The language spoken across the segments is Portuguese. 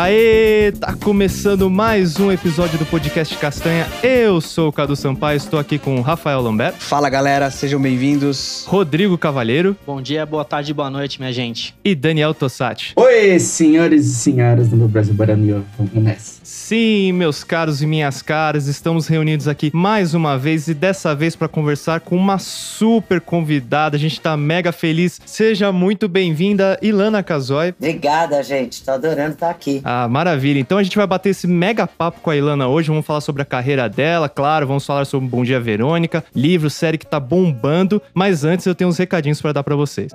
Aê, tá começando mais um episódio do podcast Castanha. Eu sou o Cadu Sampaio, estou aqui com o Rafael Lambert. Fala galera, sejam bem-vindos. Rodrigo Cavalheiro. Bom dia, boa tarde, boa noite, minha gente. E Daniel Tossati. Oi, senhores e senhoras do meu Brasil Baranio. Vamos nessa. Sim, meus caros e minhas caras, estamos reunidos aqui mais uma vez e dessa vez para conversar com uma super convidada. A gente tá mega feliz. Seja muito bem-vinda, Ilana Casoy. Obrigada, gente. Tô adorando estar aqui. Ah, maravilha. Então a gente vai bater esse mega papo com a Ilana hoje. Vamos falar sobre a carreira dela, claro. Vamos falar sobre Bom Dia Verônica, livro, série que tá bombando. Mas antes eu tenho uns recadinhos para dar para vocês.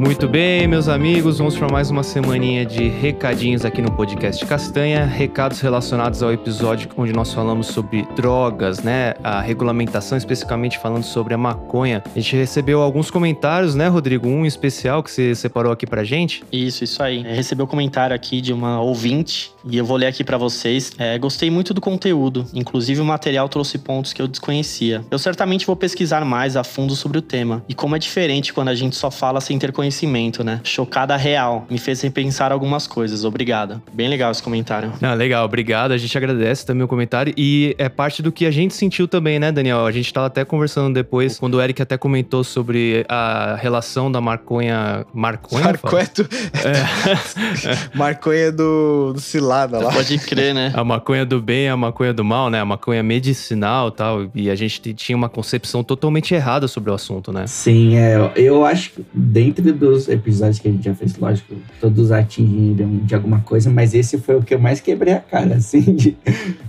Muito bem, meus amigos, vamos para mais uma semaninha de recadinhos aqui no podcast Castanha. Recados relacionados ao episódio onde nós falamos sobre drogas, né? A regulamentação, especificamente falando sobre a maconha. A gente recebeu alguns comentários, né, Rodrigo? Um especial que você separou aqui pra gente. Isso, isso aí. Recebeu um comentário aqui de uma ouvinte e eu vou ler aqui para vocês. É, gostei muito do conteúdo, inclusive o material trouxe pontos que eu desconhecia. Eu certamente vou pesquisar mais a fundo sobre o tema e como é diferente quando a gente só fala sem ter conhecimento conhecimento, né? Chocada real. Me fez repensar algumas coisas. Obrigado. Bem legal esse comentário. Ah, legal, obrigado. A gente agradece também o comentário. E é parte do que a gente sentiu também, né, Daniel? A gente tava até conversando depois, quando o Eric até comentou sobre a relação da marconha. Marconha? Marcoeto. É. marconha do, do cilada lá. Pode crer, né? A maconha do bem, a maconha do mal, né? A maconha medicinal e tal. E a gente tinha uma concepção totalmente errada sobre o assunto, né? Sim, é. Eu acho que dentro dos episódios que a gente já fez, lógico, todos atingiram de alguma coisa, mas esse foi o que eu mais quebrei a cara, assim, de,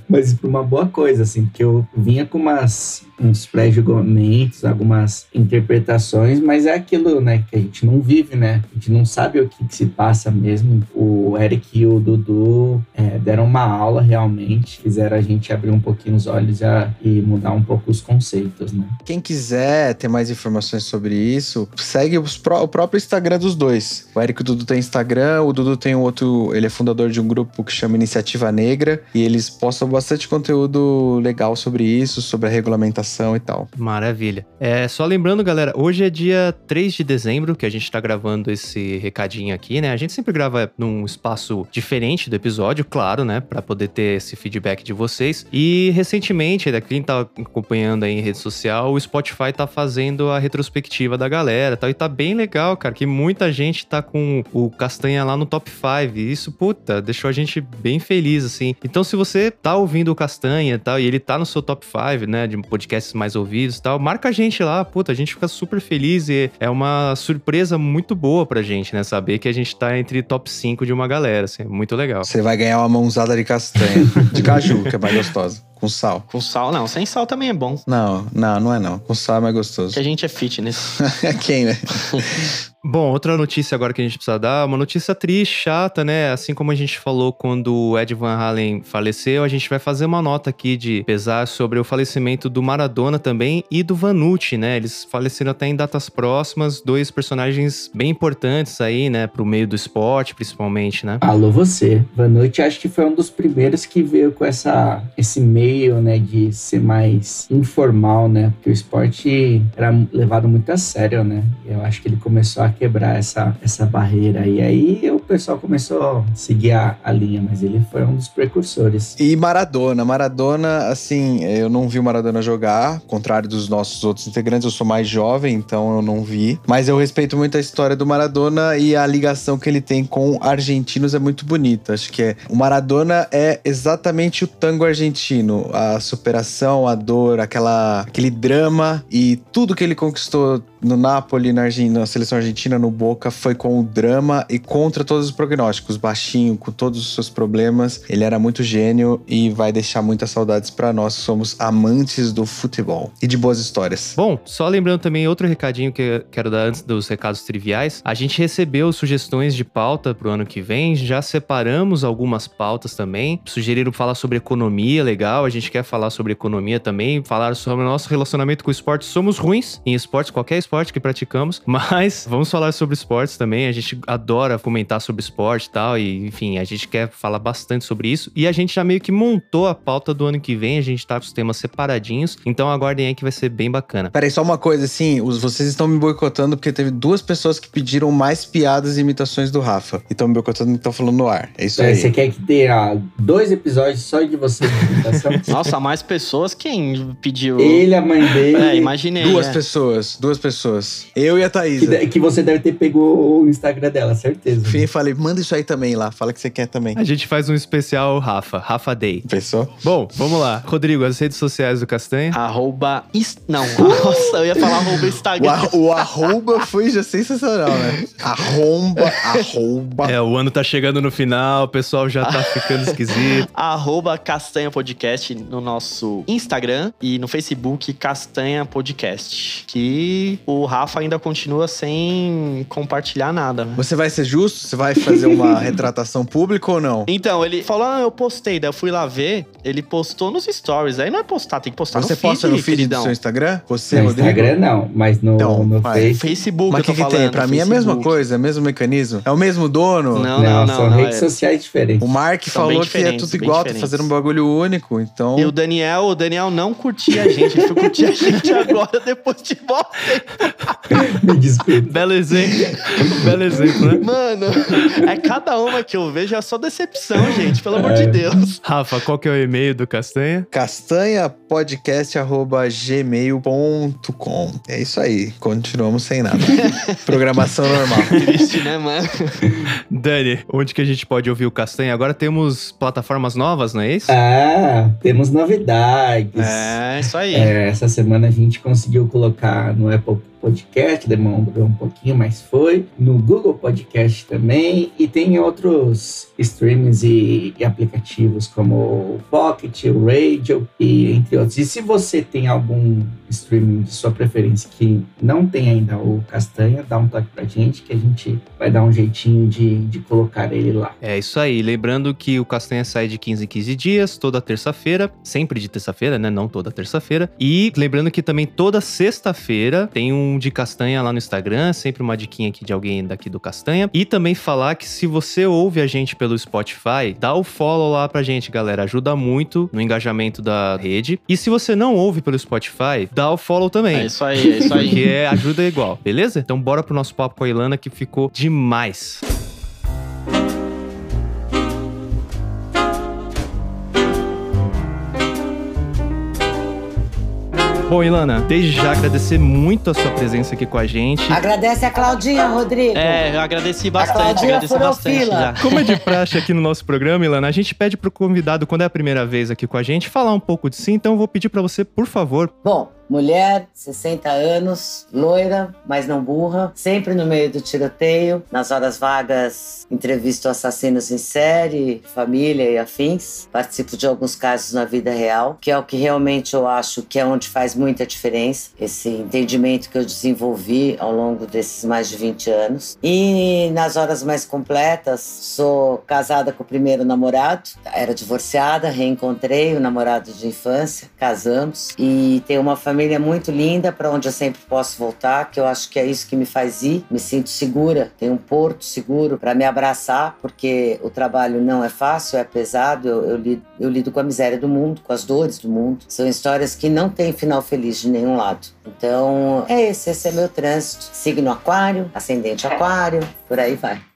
mas por uma boa coisa, assim, porque eu vinha com umas uns pré-julgamentos, algumas interpretações, mas é aquilo, né, que a gente não vive, né? A gente não sabe o que, que se passa mesmo. O Eric e o Dudu é, deram uma aula realmente, fizeram a gente abrir um pouquinho os olhos a, e mudar um pouco os conceitos, né? Quem quiser ter mais informações sobre isso, segue o próprio Instagram dos dois. O Eric e o Dudu tem Instagram, o Dudu tem um outro, ele é fundador de um grupo que chama Iniciativa Negra e eles postam bastante conteúdo legal sobre isso, sobre a regulamentação e tal. Maravilha. É, só lembrando, galera, hoje é dia 3 de dezembro que a gente tá gravando esse recadinho aqui, né? A gente sempre grava num espaço diferente do episódio, claro, né? Pra poder ter esse feedback de vocês. E recentemente, quem tá acompanhando aí em rede social, o Spotify tá fazendo a retrospectiva da galera tal. E tá bem legal, cara, que muita gente tá com o Castanha lá no top 5. E isso, puta, deixou a gente bem feliz, assim. Então, se você tá ouvindo o Castanha e tal, e ele tá no seu top 5, né, de podcast podcasts mais ouvidos e tal, marca a gente lá, puta, a gente fica super feliz e é uma surpresa muito boa pra gente, né? Saber que a gente tá entre top 5 de uma galera, assim, é muito legal. Você vai ganhar uma mãozada de castanha, de caju, que é mais gostosa. Com sal. Com sal, não. Sem sal também é bom. Não, não, não é não. Com sal é mais gostoso. Que a gente é fitness. Quem, né? Bom, outra notícia agora que a gente precisa dar, uma notícia triste, chata, né? Assim como a gente falou quando o Ed Van Halen faleceu, a gente vai fazer uma nota aqui de pesar sobre o falecimento do Maradona também e do Vanucci, né? Eles faleceram até em datas próximas, dois personagens bem importantes aí, né? Pro meio do esporte, principalmente, né? Alô você. Vanucci acho que foi um dos primeiros que veio com essa, esse meio, né? De ser mais informal, né? Porque o esporte era levado muito a sério, né? Eu acho que ele começou a quebrar essa, essa barreira. E aí o pessoal começou a seguir a, a linha, mas ele foi um dos precursores. E Maradona. Maradona, assim, eu não vi o Maradona jogar, contrário dos nossos outros integrantes, eu sou mais jovem, então eu não vi. Mas eu respeito muito a história do Maradona e a ligação que ele tem com argentinos é muito bonita. Acho que é, o Maradona é exatamente o tango argentino. A superação, a dor, aquela, aquele drama e tudo que ele conquistou no Napoli, na, na seleção argentina, no Boca, foi com o drama e contra todos os prognósticos. Baixinho, com todos os seus problemas. Ele era muito gênio e vai deixar muitas saudades para nós que somos amantes do futebol e de boas histórias. Bom, só lembrando também outro recadinho que eu quero dar antes dos recados triviais. A gente recebeu sugestões de pauta pro ano que vem, já separamos algumas pautas também. Sugeriram falar sobre economia, legal. A gente quer falar sobre economia também, falar sobre o nosso relacionamento com o esporte. Somos ruins em esportes, qualquer esporte que praticamos, mas vamos falar sobre esportes também. A gente adora comentar sobre esporte e tal. E, enfim, a gente quer falar bastante sobre isso. E a gente já meio que montou a pauta do ano que vem. A gente tá com os temas separadinhos. Então aguardem aí que vai ser bem bacana. Peraí, só uma coisa, assim, os, vocês estão me boicotando porque teve duas pessoas que pediram mais piadas e imitações do Rafa. E estão me boicotando e estão falando no ar. É isso É, aí. Você quer que tenha dois episódios só de você de imitação? Nossa, mais pessoas quem pediu. Ele, a mãe dele. É, imaginei. Duas é. pessoas, duas pessoas. Eu e a Que, Thaísa. de- que você deve ter pegou o Instagram dela, certeza. Fui e falei, manda isso aí também lá. Fala que você quer também. A gente faz um especial Rafa, Rafa Day. Pensou? Bom, vamos lá. Rodrigo, as redes sociais do Castanha. Arroba. is- Não, nossa, eu ia falar arroba O, Instagram. ar- o arroba foi já sensacional, né? Arromba, arroba. É, o ano tá chegando no final, o pessoal já tá ficando esquisito. Arroba Castanha Podcast no nosso Instagram e no Facebook Castanha Podcast. Que o Rafa ainda continua sem compartilhar nada, né? Você vai ser justo? Você vai fazer uma retratação pública ou não? Então, ele falou, ah, eu postei. Daí eu fui lá ver, ele postou nos stories. Aí não é postar, tem que postar Você no feed, posta no feed queridão. do seu Instagram? Você, No Rodrigo? Instagram não, mas no, Então, no vai. Face. Facebook, Mas o que, que tem? Pra mim é a mesma Facebook. coisa, é o mesmo mecanismo. É o mesmo dono. Não, não, não. são não, redes é- sociais diferentes. O Mark São falou que é tudo igual, tá fazendo um bagulho único, então. E o Daniel, o Daniel não curtia a gente. Ele foi curtir a gente agora, depois de mó Me desculpa. Belo exemplo. Belo exemplo, né? Mano, é cada uma que eu vejo é só decepção, gente. Pelo amor É. de Deus. Rafa, qual que é o e-mail do Castanha? castanhapodcast.gmail.com. É isso aí. Continuamos sem nada. Programação normal. Triste, né, mano? Dani, onde que a gente pode ouvir o Castanha? Agora temos plataformas novas, não é isso? Ah, temos novidades. É, isso aí. É, essa semana a gente conseguiu colocar no Apple Podcast, demorou um pouquinho, mas foi. No Google Podcast também. E tem outros streams e, e aplicativos como o Pocket, o Radio e entre outros. E se você tem algum streaming de sua preferência que não tem ainda o Castanha, dá um toque pra gente que a gente vai dar um jeitinho de, de colocar ele lá. É isso aí. Lembrando que o Castanha sai de 15 em 15 dias, toda terça-feira. Sempre de terça-feira, né? Não toda terça-feira. E lembrando que também toda sexta-feira tem um de Castanha lá no Instagram. Sempre uma diquinha aqui de alguém daqui do Castanha. E também falar que se você ouve a gente pelo Spotify, dá o follow lá pra gente, galera. Ajuda muito no engajamento da rede. E se você não ouve pelo Spotify, dá o follow também. É isso aí, é isso aí. Porque é, ajuda igual, beleza? Então bora pro nosso papo com a Ilana que ficou demais. Bom, Ilana, desde já agradecer muito a sua presença aqui com a gente. Agradece a Claudinha, Rodrigo. É, eu agradeci A bastante, Claudinha agradeci bastante fila. já. Como é de praxe aqui no nosso programa, Ilana, a gente pede pro convidado, quando é a primeira vez aqui com a gente, falar um pouco de si. Então eu vou pedir pra você, por favor, Bom, mulher, 60 anos, loira, mas não burra, sempre no meio do tiroteio. Nas horas vagas, entrevisto assassinos em série, família e afins. Participo de alguns casos na vida real, que é o que realmente eu acho que é onde faz muita diferença. Esse entendimento que eu desenvolvi ao longo desses mais de 20 anos. E nas horas mais completas, sou casada com o primeiro namorado, era divorciada, reencontrei o namorado de infância, casamos e tenho uma família muito linda para onde eu sempre posso voltar, que eu acho que é isso que me faz ir. Me sinto segura, tenho um porto seguro para me abraçar, porque o trabalho não é fácil, é pesado. Eu, eu, lido, eu lido com a miséria do mundo, com as dores do mundo. São histórias que não têm final feliz de nenhum lado. Então, é esse, esse é meu trânsito. Signo aquário, ascendente aquário, por aí vai.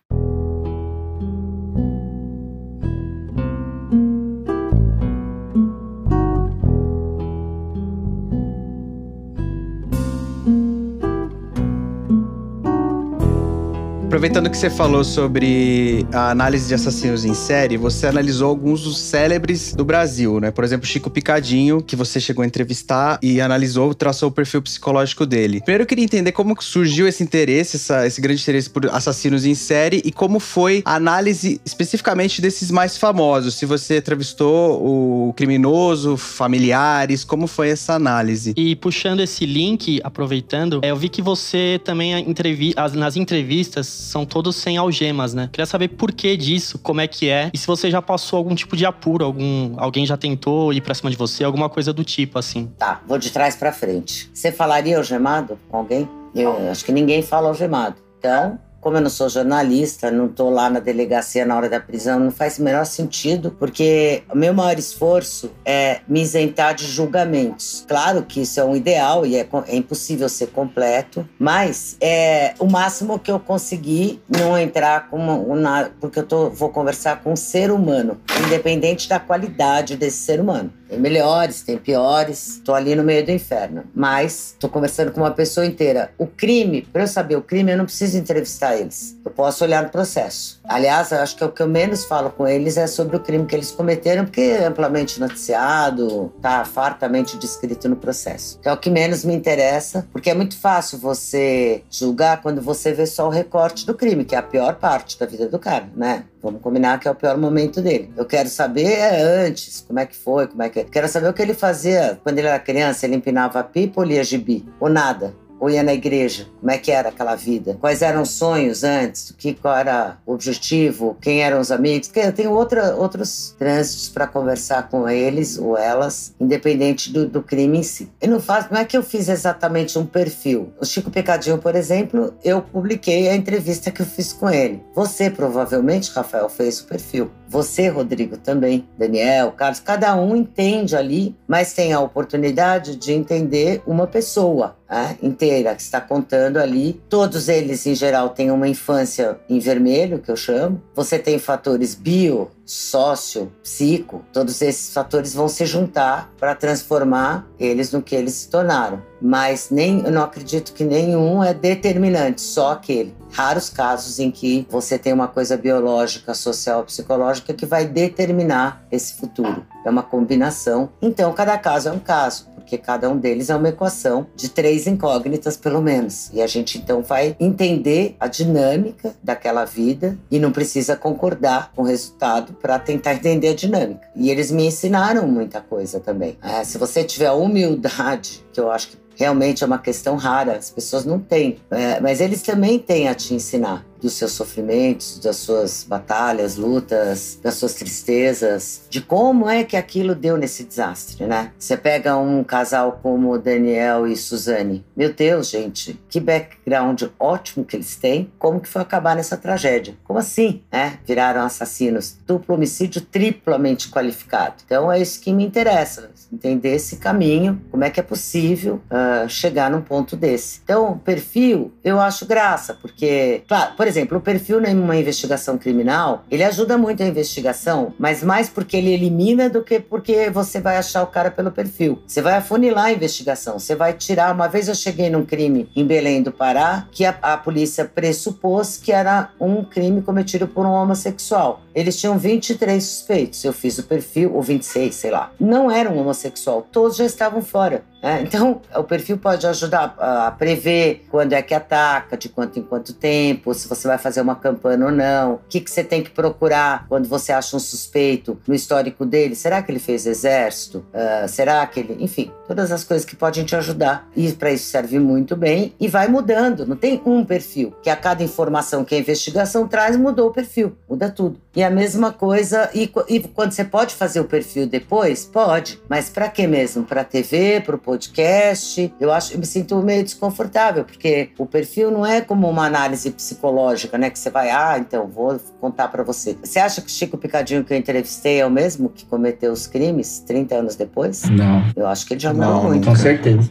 Aproveitando que você falou sobre a análise de assassinos em série, você analisou alguns dos célebres do Brasil, né? Por exemplo, Chico Picadinho, que você chegou a entrevistar e analisou, traçou o perfil psicológico dele. Primeiro eu queria entender como surgiu esse interesse, essa- esse grande interesse por assassinos em série e como foi a análise especificamente desses mais famosos. Se você entrevistou o criminoso, familiares, como foi essa análise? E puxando esse link, aproveitando, é, eu vi que você também entrevi as- nas entrevistas são todos sem algemas, né? Queria saber por que disso, como é que é, e se você já passou algum tipo de apuro, algum alguém já tentou ir pra cima de você, alguma coisa do tipo assim. Tá, vou de trás pra frente. Você falaria algemado com alguém? Eu acho que ninguém fala algemado. Então, como eu não sou jornalista, não estou lá na delegacia na hora da prisão, não faz o menor sentido, porque o meu maior esforço é me isentar de julgamentos. Claro que isso é um ideal e é, é impossível ser completo, mas é o máximo que eu consegui não entrar como uma, porque eu tô, vou conversar com um ser humano, independente da qualidade desse ser humano. Tem melhores, tem piores. Tô ali no meio do inferno. Mas tô conversando com uma pessoa inteira. O crime, para eu saber o crime, eu não preciso entrevistar eles. Eu posso olhar no processo. Aliás, acho que o que eu menos falo com eles é sobre o crime que eles cometeram, porque é amplamente noticiado, tá fartamente descrito no processo. É o que menos me interessa, porque é muito fácil você julgar quando você vê só o recorte do crime, que é a pior parte da vida do cara, né? Vamos combinar que é o pior momento dele. Eu quero saber é antes, como é que foi, como é que. Quero saber o que ele fazia quando ele era criança. Ele empinava pipa ou lia gibi? Ou nada? Ou ia na igreja? Como é que era aquela vida? Quais eram os sonhos antes? Que qual era o objetivo? Quem eram os amigos? Eu tenho outra, outros trânsitos para conversar com eles ou elas, independente do, do, crime em si. Eu não faço, não é que eu fiz exatamente um perfil. O Chico Pecadinho, por exemplo, eu publiquei a entrevista que eu fiz com ele. Você provavelmente, Rafael, fez o perfil. Você, Rodrigo, também. Daniel, Carlos, cada um entende ali, mas tem a oportunidade de entender uma pessoa né, inteira que está contando ali. Todos eles, em geral, têm uma infância em vermelho, que eu chamo. Você tem fatores bio, sócio, psico, todos esses fatores vão se juntar para transformar eles no que eles se tornaram. Mas nem, eu não acredito que nenhum é determinante, só aquele. Raros casos em que você tem uma coisa biológica, social, psicológica que vai determinar esse futuro. É uma combinação. Então, cada caso é um caso porque cada um deles é uma equação de três incógnitas, pelo menos. E a gente então vai entender a dinâmica daquela vida e não precisa concordar com o resultado para tentar entender a dinâmica. E eles me ensinaram muita coisa também. É, se você tiver humildade, que eu acho que realmente é uma questão rara, as pessoas não têm, é, mas eles também têm a te ensinar dos seus sofrimentos, das suas batalhas, lutas, das suas tristezas, de como é que aquilo deu nesse desastre, né? Você pega um casal como Daniel e Suzane, meu Deus, gente, que background ótimo que eles têm, como que foi acabar nessa tragédia? Como assim, né? Viraram assassinos, duplo homicídio triplamente qualificado. Então é isso que me interessa, entender esse caminho, como é que é possível uh, chegar num ponto desse. Então, o perfil, eu acho graça, porque, claro, por exemplo, o perfil numa investigação criminal, ele ajuda muito a investigação, mas mais porque ele elimina do que porque você vai achar o cara pelo perfil. Você vai afunilar a investigação, você vai tirar. Uma vez eu cheguei num crime em Belém do Pará que a, a polícia pressupôs que era um crime cometido por um homossexual. Eles tinham 23 suspeitos. Eu fiz o perfil, ou 26, sei lá. Não era um homossexual, todos já estavam fora. É, então, o perfil pode ajudar a prever quando é que ataca, de quanto em quanto tempo, se você vai fazer uma campanha ou não, o que, que você tem que procurar quando você acha um suspeito no histórico dele. Será que ele fez exército? Uh, será que ele. Enfim, todas as coisas que podem te ajudar. E para isso serve muito bem e vai mudando. Não tem um perfil, que a cada informação que a investigação traz mudou o perfil, muda tudo. E a mesma coisa, e, e quando você pode fazer o perfil depois? Pode, mas para que mesmo? Para TV, para o podcast. Eu acho, eu me sinto meio desconfortável, porque o perfil não é como uma análise psicológica, né? Que você vai, ah, então vou contar para você. Você acha que o Chico Picadinho que eu entrevistei é o mesmo que cometeu os crimes 30 anos depois? Não. Eu acho que ele já morreu muito. Com certeza.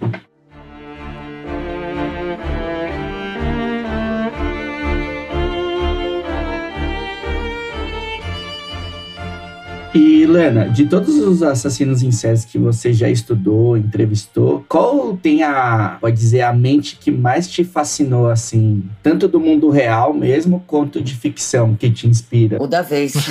E, Lena, de todos os assassinos em série que você já estudou, entrevistou, qual tem a, pode dizer, a mente que mais te fascinou, assim, tanto do mundo real mesmo, quanto de ficção, que te inspira? O da vez.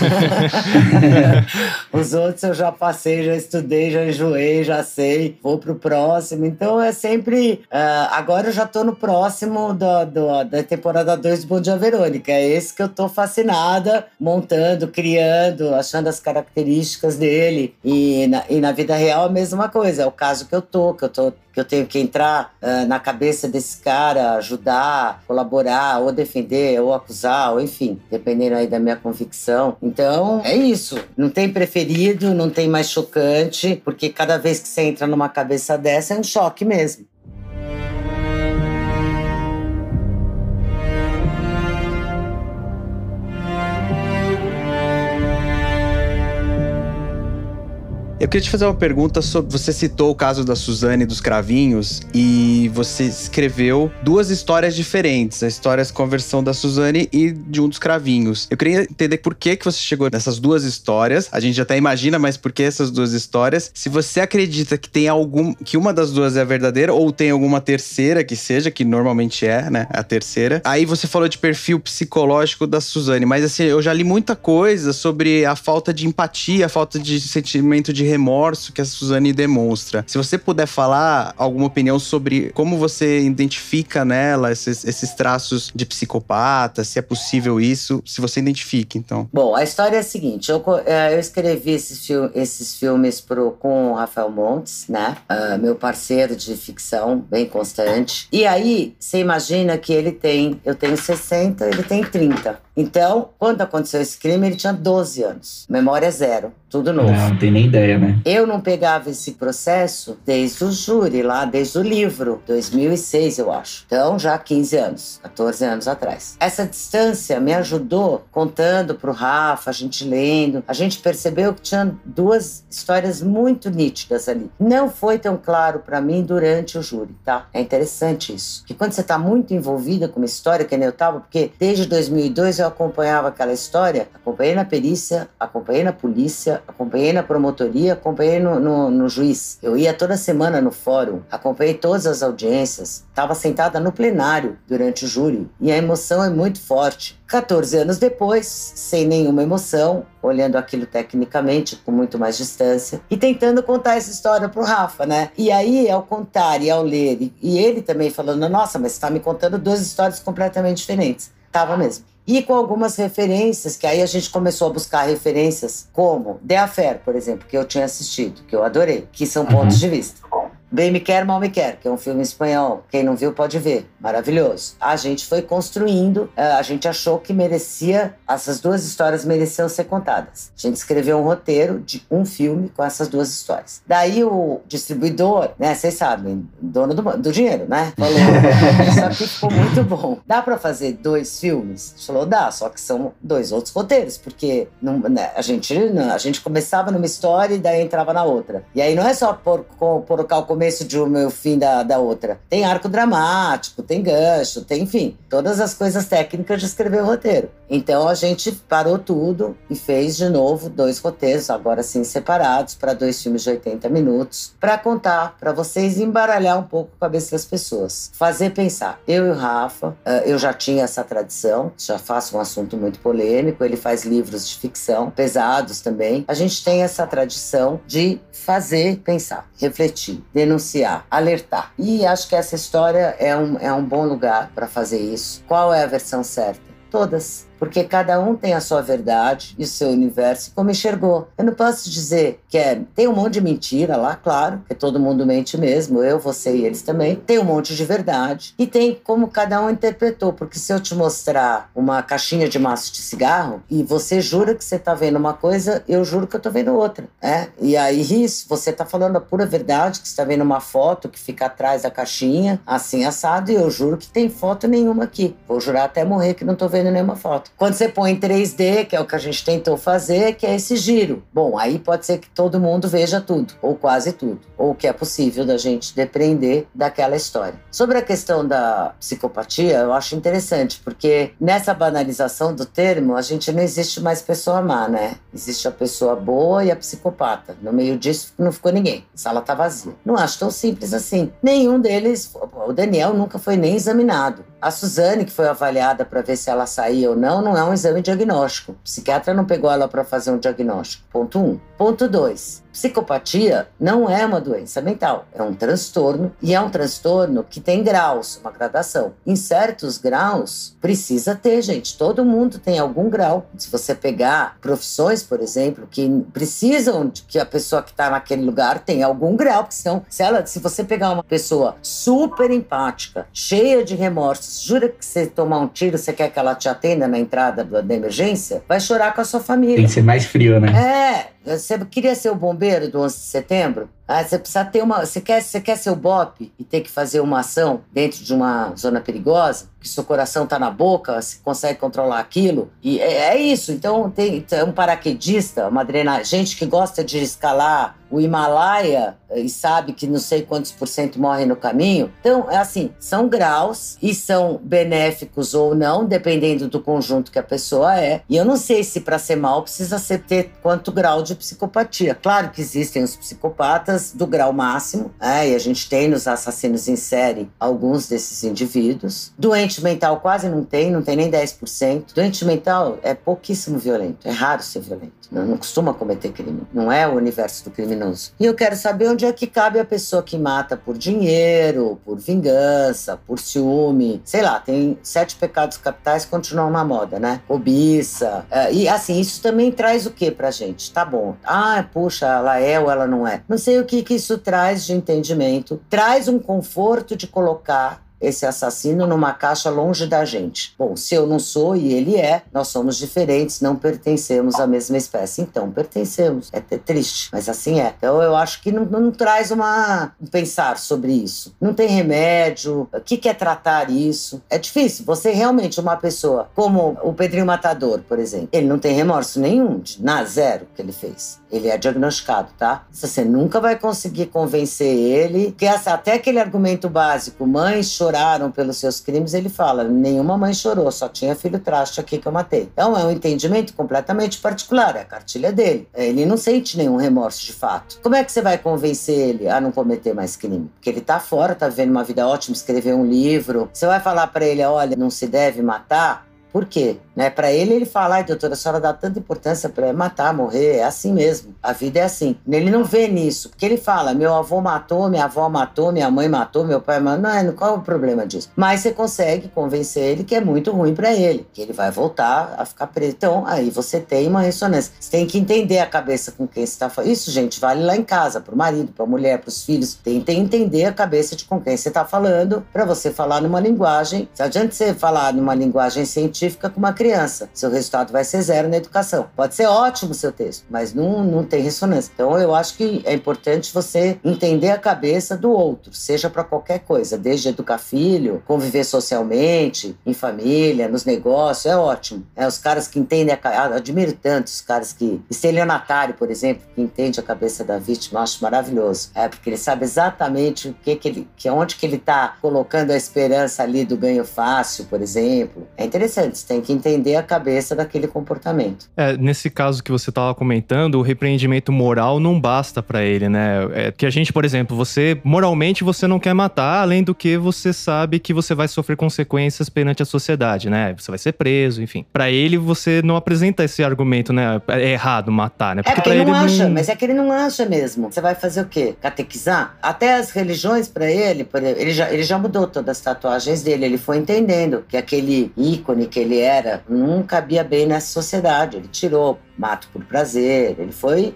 os outros eu já passei, já estudei, já enjoei, já sei, vou pro próximo. Então é sempre. Uh, agora eu já tô no próximo do, do, da temporada 2 do Bom Dia Verônica. É esse que eu tô fascinada, montando, criando, achando as características dele. E na, e na vida real a mesma coisa. É o caso que eu tô, que eu tô que eu tenho que entrar uh, na cabeça desse cara, ajudar, colaborar, ou defender, ou acusar, ou enfim, dependendo aí da minha convicção. Então, é isso. Não tem não tem mais chocante, porque cada vez que você entra numa cabeça dessa é um choque mesmo. Eu queria te fazer uma pergunta sobre. Você citou o caso da Suzane dos Cravinhos e você escreveu duas histórias diferentes: a história com a versão da Suzane e de um dos Cravinhos. Eu queria entender por que, que você chegou nessas duas histórias. A gente até imagina, mas por que essas duas histórias? Se você acredita que tem algum. que uma das duas é verdadeira ou tem alguma terceira que seja, que normalmente é, né? A terceira. Aí você falou de perfil psicológico da Suzane, mas assim, eu já li muita coisa sobre a falta de empatia, a falta de sentimento de remorso que a Suzane demonstra. Se você puder falar alguma opinião sobre como você identifica nela esses, esses traços de psicopata, se é possível isso, se você identifica, então. Bom, a história é a seguinte: eu, é, eu escrevi esses, fil esses filmes pro, com o Rafael Montes, né? Uh, meu parceiro de ficção, bem constante. E aí, você imagina que ele tem, eu tenho 60, ele tem 30. Então, quando aconteceu esse crime, ele tinha 12 anos. Memória zero. Tudo novo. Não, não tem nem ideia, né? Eu não pegava esse processo desde o júri, lá desde o livro, 2006, eu acho. Então, já 15 anos, 14 anos atrás. Essa distância me ajudou contando pro Rafa, a gente lendo. A gente percebeu que tinha duas histórias muito nítidas ali. Não foi tão claro para mim durante o júri, tá? É interessante isso. Que quando você tá muito envolvida com uma história, que nem eu tava, porque desde 2002 eu acompanhava aquela história, acompanhei na perícia, acompanhei na polícia, acompanhei na promotoria, acompanhei no, no, no, juiz. Eu ia toda semana no fórum, acompanhei todas as audiências, estava sentada no plenário durante o júri e a emoção é muito forte. 14 anos depois, sem nenhuma emoção, olhando aquilo tecnicamente, com muito mais distância, e tentando contar essa história pro Rafa, né? E aí, ao contar e ao ler, e ele também falando, nossa, mas você tá me contando duas histórias completamente diferentes. Tava mesmo e com algumas referências, que aí a gente começou a buscar referências como The Affair, por exemplo, que eu tinha assistido, que eu adorei, que são pontos uhum. de vista. Bem Me Quer, Mal Me Quer, que é um filme espanhol. Quem não viu pode ver. Maravilhoso. A gente foi construindo, eh, a gente achou que merecia, essas duas histórias mereciam ser contadas. A gente escreveu um roteiro de um filme com essas duas histórias. Daí o distribuidor, né, vocês sabem, dono do, do dinheiro, né? Falou: Isso aqui ficou muito bom. Dá para fazer dois filmes? A gente falou: dá, só que são dois outros roteiros, porque não, né, a, gente, a gente começava numa história e daí entrava na outra. E aí não é só por, por, colocar o começo de uma e o fim da, da outra. Tem arco dramático, tem gancho, tem, enfim, todas as coisas técnicas de escrever o roteiro. Então a gente parou tudo e fez de novo dois roteiros, agora sim separados, para dois filmes de 80 minutos, para contar, para vocês embaralhar um pouco a cabeça das pessoas. Fazer pensar. Eu e o Rafa, eh, eu já tinha essa tradição, já faço um assunto muito polêmico, ele faz livros de ficção, pesados também. A gente tem essa tradição de fazer pensar, refletir, denunciar denunciar, alertar. E acho que essa história é um, é um bom lugar para fazer isso. Qual é a versão certa? Todas porque cada um tem a sua verdade e o seu universo como enxergou. Eu não posso dizer que é, tem um monte de mentira lá, claro, que todo mundo mente mesmo, eu, você e eles também. Tem um monte de verdade e tem como cada um interpretou, porque se eu te mostrar uma caixinha de maço de cigarro e você jura que você está vendo uma coisa, eu juro que eu estou vendo outra, é? E aí isso, você está falando a pura verdade, que está vendo uma foto que fica atrás da caixinha, assim assado, e eu juro que tem foto nenhuma aqui. Vou jurar até morrer que não estou vendo nenhuma foto. Quando você põe em 3D, que é o que a gente tentou fazer, que é esse giro. Bom, aí pode ser que todo mundo veja tudo, ou quase tudo, ou que é possível da gente depreender daquela história. Sobre a questão da psicopatia, eu acho interessante, porque nessa banalização do termo, a gente não existe mais pessoa má, né? Existe a pessoa boa e a psicopata. No meio disso não ficou ninguém. A sala tá vazia. Não acho tão simples assim. Nenhum deles, o Daniel nunca foi nem examinado. A Suzane, que foi avaliada para ver se ela saía ou não, não é um exame diagnóstico. O psiquiatra não pegou ela para fazer um diagnóstico. Ponto um. Ponto dois. Psicopatia não é uma doença mental, é um transtorno e é um transtorno que tem graus, uma gradação. Em certos graus, precisa ter, gente. Todo mundo tem algum grau. Se você pegar profissões, por exemplo, que precisam de que a pessoa que está naquele lugar tenha algum grau, porque senão, se, ela, se você pegar uma pessoa super empática, cheia de remorsos, jura que você tomar um tiro, você quer que ela te atenda na entrada da emergência, vai chorar com a sua família. Tem que ser mais frio, né? É, você queria ser o bombeiro do 11 de setembro? Ah, você precisa ter uma. Você quer, você quer ser o BOP e ter que fazer uma ação dentro de uma zona perigosa? Que seu coração tá na boca, você consegue controlar aquilo? E é, é isso. Então, tem, tem um paraquedista, uma drenagem, gente que gosta de escalar o Himalaia eh, e sabe que não sei quantos por cento morrem no caminho. Então, é assim, são graus e são benéficos ou não, dependendo do conjunto que a pessoa é. E eu não sei se para ser mal precisa ser, ter quanto grau de psicopatia. Claro que existem os psicopatas do grau máximo, é, e a gente tem nos assassinos em série alguns desses indivíduos. Doente mental quase não tem, não tem nem 10%. Doente mental é pouquíssimo violento, é raro ser violento. Não, não costuma cometer crime. Não é o universo do criminoso. E eu quero saber onde é que cabe a pessoa que mata por dinheiro, por vingança, por ciúme. Sei lá, tem sete pecados capitais que continuam na moda, né? Cobiça. É, e assim, isso também traz o que pra gente? Tá bom. Ah, puxa, ela é ou ela não é. Não sei o que, que isso traz de entendimento. Traz um conforto de colocar esse assassino numa caixa longe da gente. Bom, se eu não sou e ele é, nós somos diferentes, não pertencemos à mesma espécie. Então, pertencemos. É triste, mas assim é. Então, eu acho que não, não traz uma um pensar sobre isso. Não tem remédio. O que, que é tratar isso? É difícil. Você realmente, uma pessoa como o Pedrinho Matador, por exemplo, ele não tem remorso nenhum, de, na zero que ele fez. Ele é diagnosticado, tá? Você nunca vai conseguir convencer ele, que até aquele argumento básico, mãe chorar choraram pelos seus crimes, ele fala: nenhuma mãe chorou, só tinha filho traste aqui que eu matei. Então é um entendimento completamente particular, é a cartilha dele. Ele não sente nenhum remorso de fato. Como é que você vai convencer ele a não cometer mais crime? Porque ele tá fora, tá vivendo uma vida ótima, escreveu um livro. Você vai falar para ele: olha, não se deve matar? Por quê? Né? Para ele, ele fala, ai, doutora, a senhora dá tanta importância para matar, morrer, é assim mesmo. A vida é assim. Ele não vê nisso, porque ele fala, meu avô matou, minha avó matou, minha mãe matou, meu pai matou. Não, é, qual é o problema disso? Mas você consegue convencer ele que é muito ruim para ele, que ele vai voltar a ficar preso. Então, aí você tem uma ressonância. Você tem que entender a cabeça com quem você está falando. Isso, gente, vale lá em casa, para o marido, para a mulher, para os filhos. Tenta entender a cabeça de com quem você está falando, para você falar numa linguagem. Se adianta você falar numa linguagem científica, científica com uma criança. Seu resultado vai ser zero na educação. Pode ser ótimo o seu texto, mas não, não tem ressonância. Então eu acho que é importante você entender a cabeça do outro, seja para qualquer coisa, desde educar filho, conviver socialmente, em família, nos negócios, é ótimo. É os caras que entendem, a, admiro tanto os caras que. Estelionatário, por exemplo, que entende a cabeça da vítima, eu acho maravilhoso. É porque ele sabe exatamente o que, que ele, que onde que ele está colocando a esperança ali do ganho fácil, por exemplo. É interessante antes, tem que entender a cabeça daquele comportamento. É, nesse caso que você estava comentando, o repreendimento moral não basta para ele, né? É que a gente, por exemplo, você moralmente você não quer matar, além do que você sabe que você vai sofrer consequências perante a sociedade, né? Você vai ser preso, enfim. Para ele você não apresenta esse argumento, né? É errado matar, né? Porque é porque ele não acha, não... mas é que ele não acha mesmo. Você vai fazer o quê? Catequizar? Até as religiões para ele, ele já, ele já mudou todas as tatuagens dele, ele foi entendendo que aquele ícone que ele era não cabia bem nessa sociedade. Ele tirou mato por prazer. Ele foi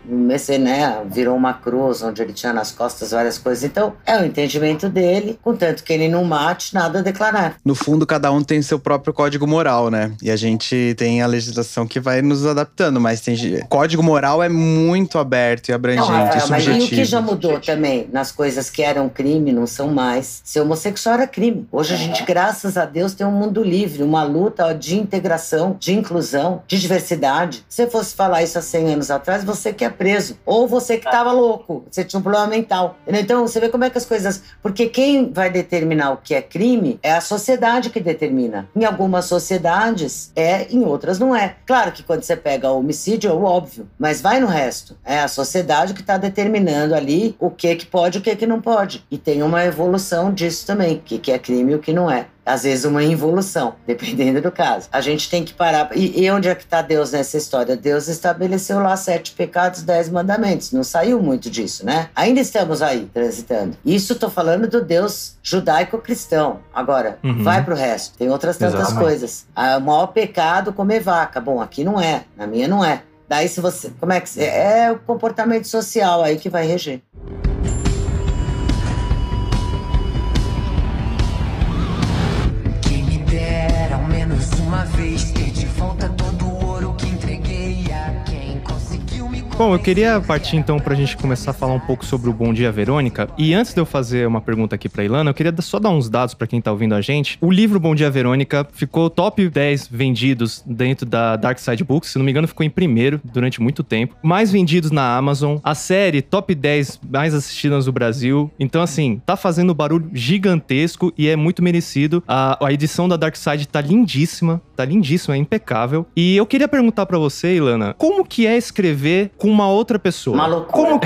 né, virou uma cruz onde ele tinha nas costas várias coisas. Então, é o entendimento dele, contanto que ele não mate, nada a declarar. No fundo, cada um tem seu próprio código moral, né? E a gente tem a legislação que vai nos adaptando, mas tem código moral é muito aberto e abrangente não, é, e Mas e o que já mudou também nas coisas que eram crime não são mais. Ser homossexual era crime. Hoje a gente, graças a Deus, tem um mundo livre, uma luta de integração, de inclusão, de diversidade. Se fosse fosse falar isso há 100 anos atrás, você que é preso. Ou você que estava louco, você tinha um problema mental. Então, você vê como é que as coisas. Porque quem vai determinar o que é crime é a sociedade que determina. Em algumas sociedades é, em outras não é. Claro que quando você pega o homicídio é o óbvio, mas vai no resto. É a sociedade que está determinando ali o que, que pode e o que, que não pode. E tem uma evolução disso também, o que, que é crime e o que não é às vezes uma involução, dependendo do caso. A gente tem que parar. E, e onde é que está Deus nessa história? Deus estabeleceu lá sete pecados, dez mandamentos. Não saiu muito disso, né? Ainda estamos aí transitando. Isso estou falando do Deus judaico-cristão. Agora, uhum. vai pro resto. Tem outras tantas Exatamente. coisas. Ah, o maior pecado comer vaca. Bom, aqui não é. Na minha não é. Daí se você, como é que é o comportamento social aí que vai reger. Vez ter de volta Bom, eu queria partir então pra gente começar a falar um pouco sobre o Bom Dia Verônica. E antes de eu fazer uma pergunta aqui pra Ilana, eu queria só dar uns dados pra quem tá ouvindo a gente. O livro Bom Dia Verônica ficou top 10 vendidos dentro da Dark Side Books, se não me engano, ficou em primeiro durante muito tempo. Mais vendidos na Amazon. A série top 10 mais assistidas do Brasil. Então, assim, tá fazendo barulho gigantesco e é muito merecido. A, a edição da Dark Side tá lindíssima, tá lindíssima, é impecável. E eu queria perguntar pra você, Ilana, como que é escrever com uma outra pessoa? Uma loucura. Como,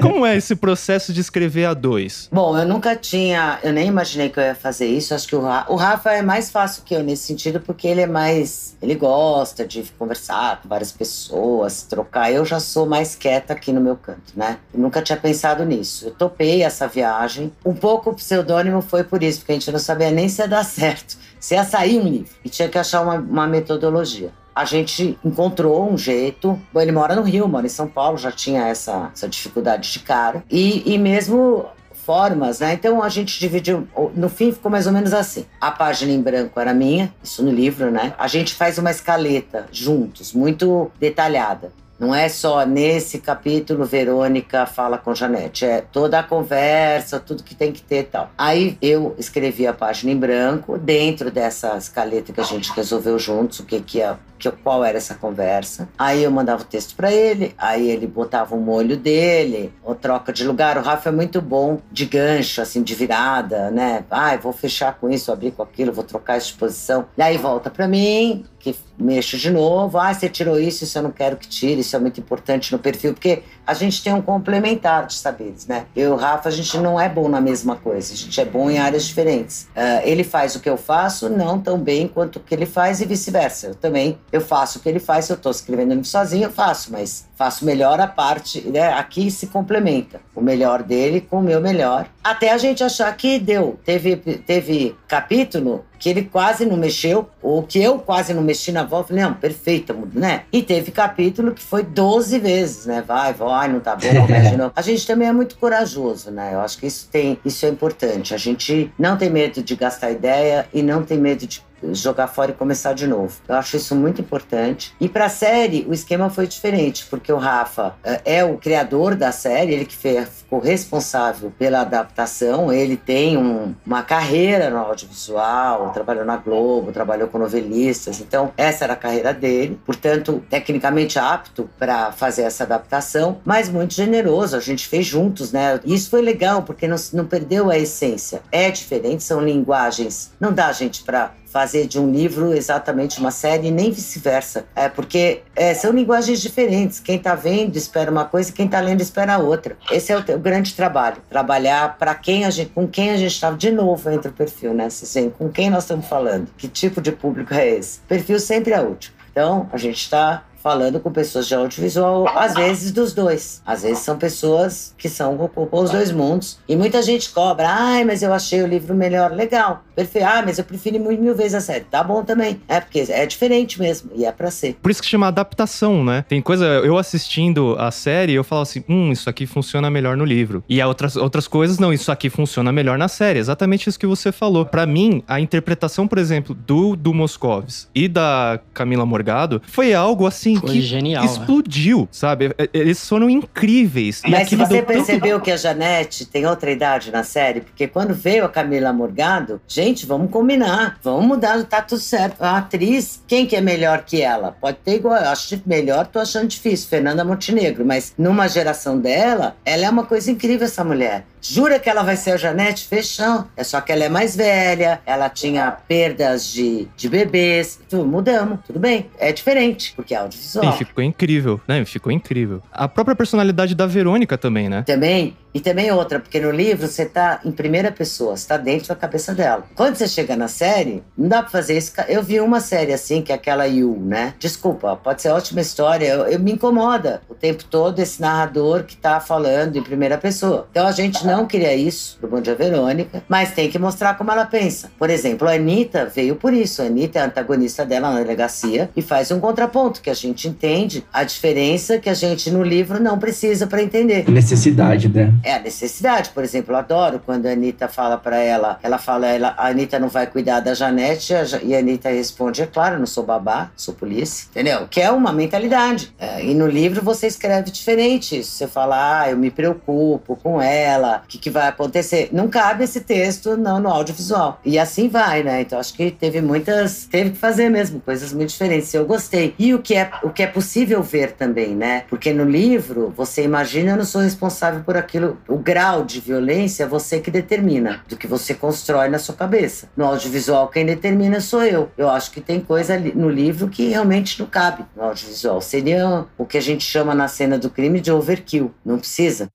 como é esse processo de escrever a dois? Bom, eu nunca tinha, eu nem imaginei que eu ia fazer isso. Acho que o, Ra- o Rafa é mais fácil que eu nesse sentido, porque ele é mais. Ele gosta de conversar com várias pessoas, trocar. Eu já sou mais quieta aqui no meu canto, né? Eu nunca tinha pensado nisso. Eu topei essa viagem. Um pouco o pseudônimo foi por isso, porque a gente não sabia nem se ia dar certo, se ia sair um livro. E tinha que achar uma, uma metodologia. A gente encontrou um jeito. Bom, ele mora no Rio, mora em São Paulo, já tinha essa, essa dificuldade de cara. E, e mesmo formas, né? Então a gente dividiu. No fim ficou mais ou menos assim. A página em branco era minha, isso no livro, né? A gente faz uma escaleta juntos, muito detalhada. Não é só nesse capítulo Verônica fala com Janete, é toda a conversa, tudo que tem que ter e tal. Aí eu escrevi a página em branco, dentro dessa escaleta que a gente resolveu juntos, o que que é, que, qual era essa conversa. Aí eu mandava o texto para ele, aí ele botava o molho dele, ou troca de lugar. O Rafa é muito bom de gancho, assim, de virada, né? Ah, vou fechar com isso, abrir com aquilo, vou trocar essa posição. E aí volta para mim, que mexo de novo. Ah, você tirou isso, isso eu não quero que tire, isso é muito importante no perfil, porque a gente tem um complementar de saberes, né? Eu e o Rafa, a gente não é bom na mesma coisa, a gente é bom em áreas diferentes. Ah, ele faz o que eu faço, não tão bem quanto o que ele faz e vice-versa. Eu também, eu faço o que ele faz, se eu estou escrevendo sozinho, eu faço, mas faço melhor a parte, né? Aqui se complementa o melhor dele com o meu melhor, até a gente achar que deu. Teve, teve capítulo que ele quase não mexeu, ou que eu quase não mexi na voz, falei, não, perfeita, né? E teve capítulo que foi 12 vezes, né? Vai, vai, não tá bom, novo. A gente também é muito corajoso, né? Eu acho que isso tem, isso é importante. A gente não tem medo de gastar ideia e não tem medo de jogar fora e começar de novo. Eu acho isso muito importante. E para a série, o esquema foi diferente, porque o Rafa eh, é o criador da série, ele que fez, ficou responsável pela adaptação, ele tem um, uma carreira no audiovisual, trabalhou na Globo, trabalhou com novelistas, então essa era a carreira dele, portanto, tecnicamente apto para fazer essa adaptação, mas muito generoso, a gente fez juntos, né? E isso foi legal, porque não, não perdeu a essência. É diferente, são linguagens, não dá, gente, para fazer de um livro exatamente uma série, nem vice-versa. É, porque é, são linguagens diferentes. Quem está vendo espera uma coisa quem está lendo espera outra. Esse é o, o grande trabalho. Trabalhar para quem a gente, com quem a gente está. De novo, entra o perfil, né? Veem, com quem nós estamos falando? Que tipo de público é esse? Perfil sempre é útil. Então, a gente está falando com pessoas de audiovisual, às vezes dos dois. Às vezes são pessoas que são ocupam os dois mundos. E muita gente cobra, ai, mas eu achei o livro melhor. Legal, perfeito. Ah, mas eu prefiro mil vezes a série. Tá bom também. É porque é diferente mesmo, e é pra ser. Por isso que chama adaptação, né? Tem coisa, eu assistindo a série, eu falo assim, hum, isso aqui funciona melhor no livro. E há outras, outras coisas, não, isso aqui funciona melhor na série. Exatamente isso que você falou. Pra mim, a interpretação, por exemplo, do, do Moscovis e da Camila Morgado foi algo assim Foi que genial, né? explodiu, sabe? É, Eles foram incríveis. Mas se você deu tanto- percebeu que a Janete tem outra idade na série, porque quando veio a Camila Morgado, gente, vamos combinar, vamos mudar, tá tudo certo. A atriz, quem que é melhor que ela? Pode ter igual, eu acho melhor, tô achando difícil, Fernanda Montenegro, mas numa geração dela, ela é uma coisa incrível essa mulher. Jura que ela vai ser a Janete? Fechão. É só que ela é mais velha, ela tinha perdas de, de bebês. Tudo, mudamos, tudo bem. É diferente, porque é audiovisual. Sim, ficou incrível, né? Ficou incrível. A própria personalidade da Verônica também, né? Também, e também outra, porque no livro você tá em primeira pessoa, você tá dentro da cabeça dela. Quando você chega na série, não dá pra fazer isso. Eu vi uma série assim, que é aquela You, né? Desculpa, pode ser ótima história, eu, eu me incomoda o tempo todo esse narrador que tá falando em primeira pessoa. Então a gente não queria isso pro Bom Dia Verônica, mas tem que mostrar como ela pensa. Por exemplo, a Anitta veio por isso. A Anitta é a antagonista dela na delegacia e faz um contraponto que a gente entende a diferença que a gente no livro não precisa para entender. Necessidade, né? É a necessidade. Por exemplo, eu adoro quando a Anitta fala para ela, ela fala, ela, a Anitta não vai cuidar da Janete, e a Anitta responde, é claro, não sou babá, sou polícia. Entendeu? Que é uma mentalidade. É, e no livro você escreve diferente. Você fala, ah, eu me preocupo com ela, o que, que vai acontecer. Não cabe esse texto não no audiovisual. E assim vai, né? Então acho que teve muitas. Teve que fazer mesmo coisas muito diferentes. Eu gostei. E o que é, o que é possível ver também, né? Porque no livro, você imagina, eu não sou responsável por aquilo. O grau de violência é você que determina, do que você constrói na sua cabeça. No audiovisual, quem determina sou eu. Eu acho que tem coisa no livro que realmente não cabe no audiovisual. Seria o que a gente chama na cena do crime de overkill. Não precisa.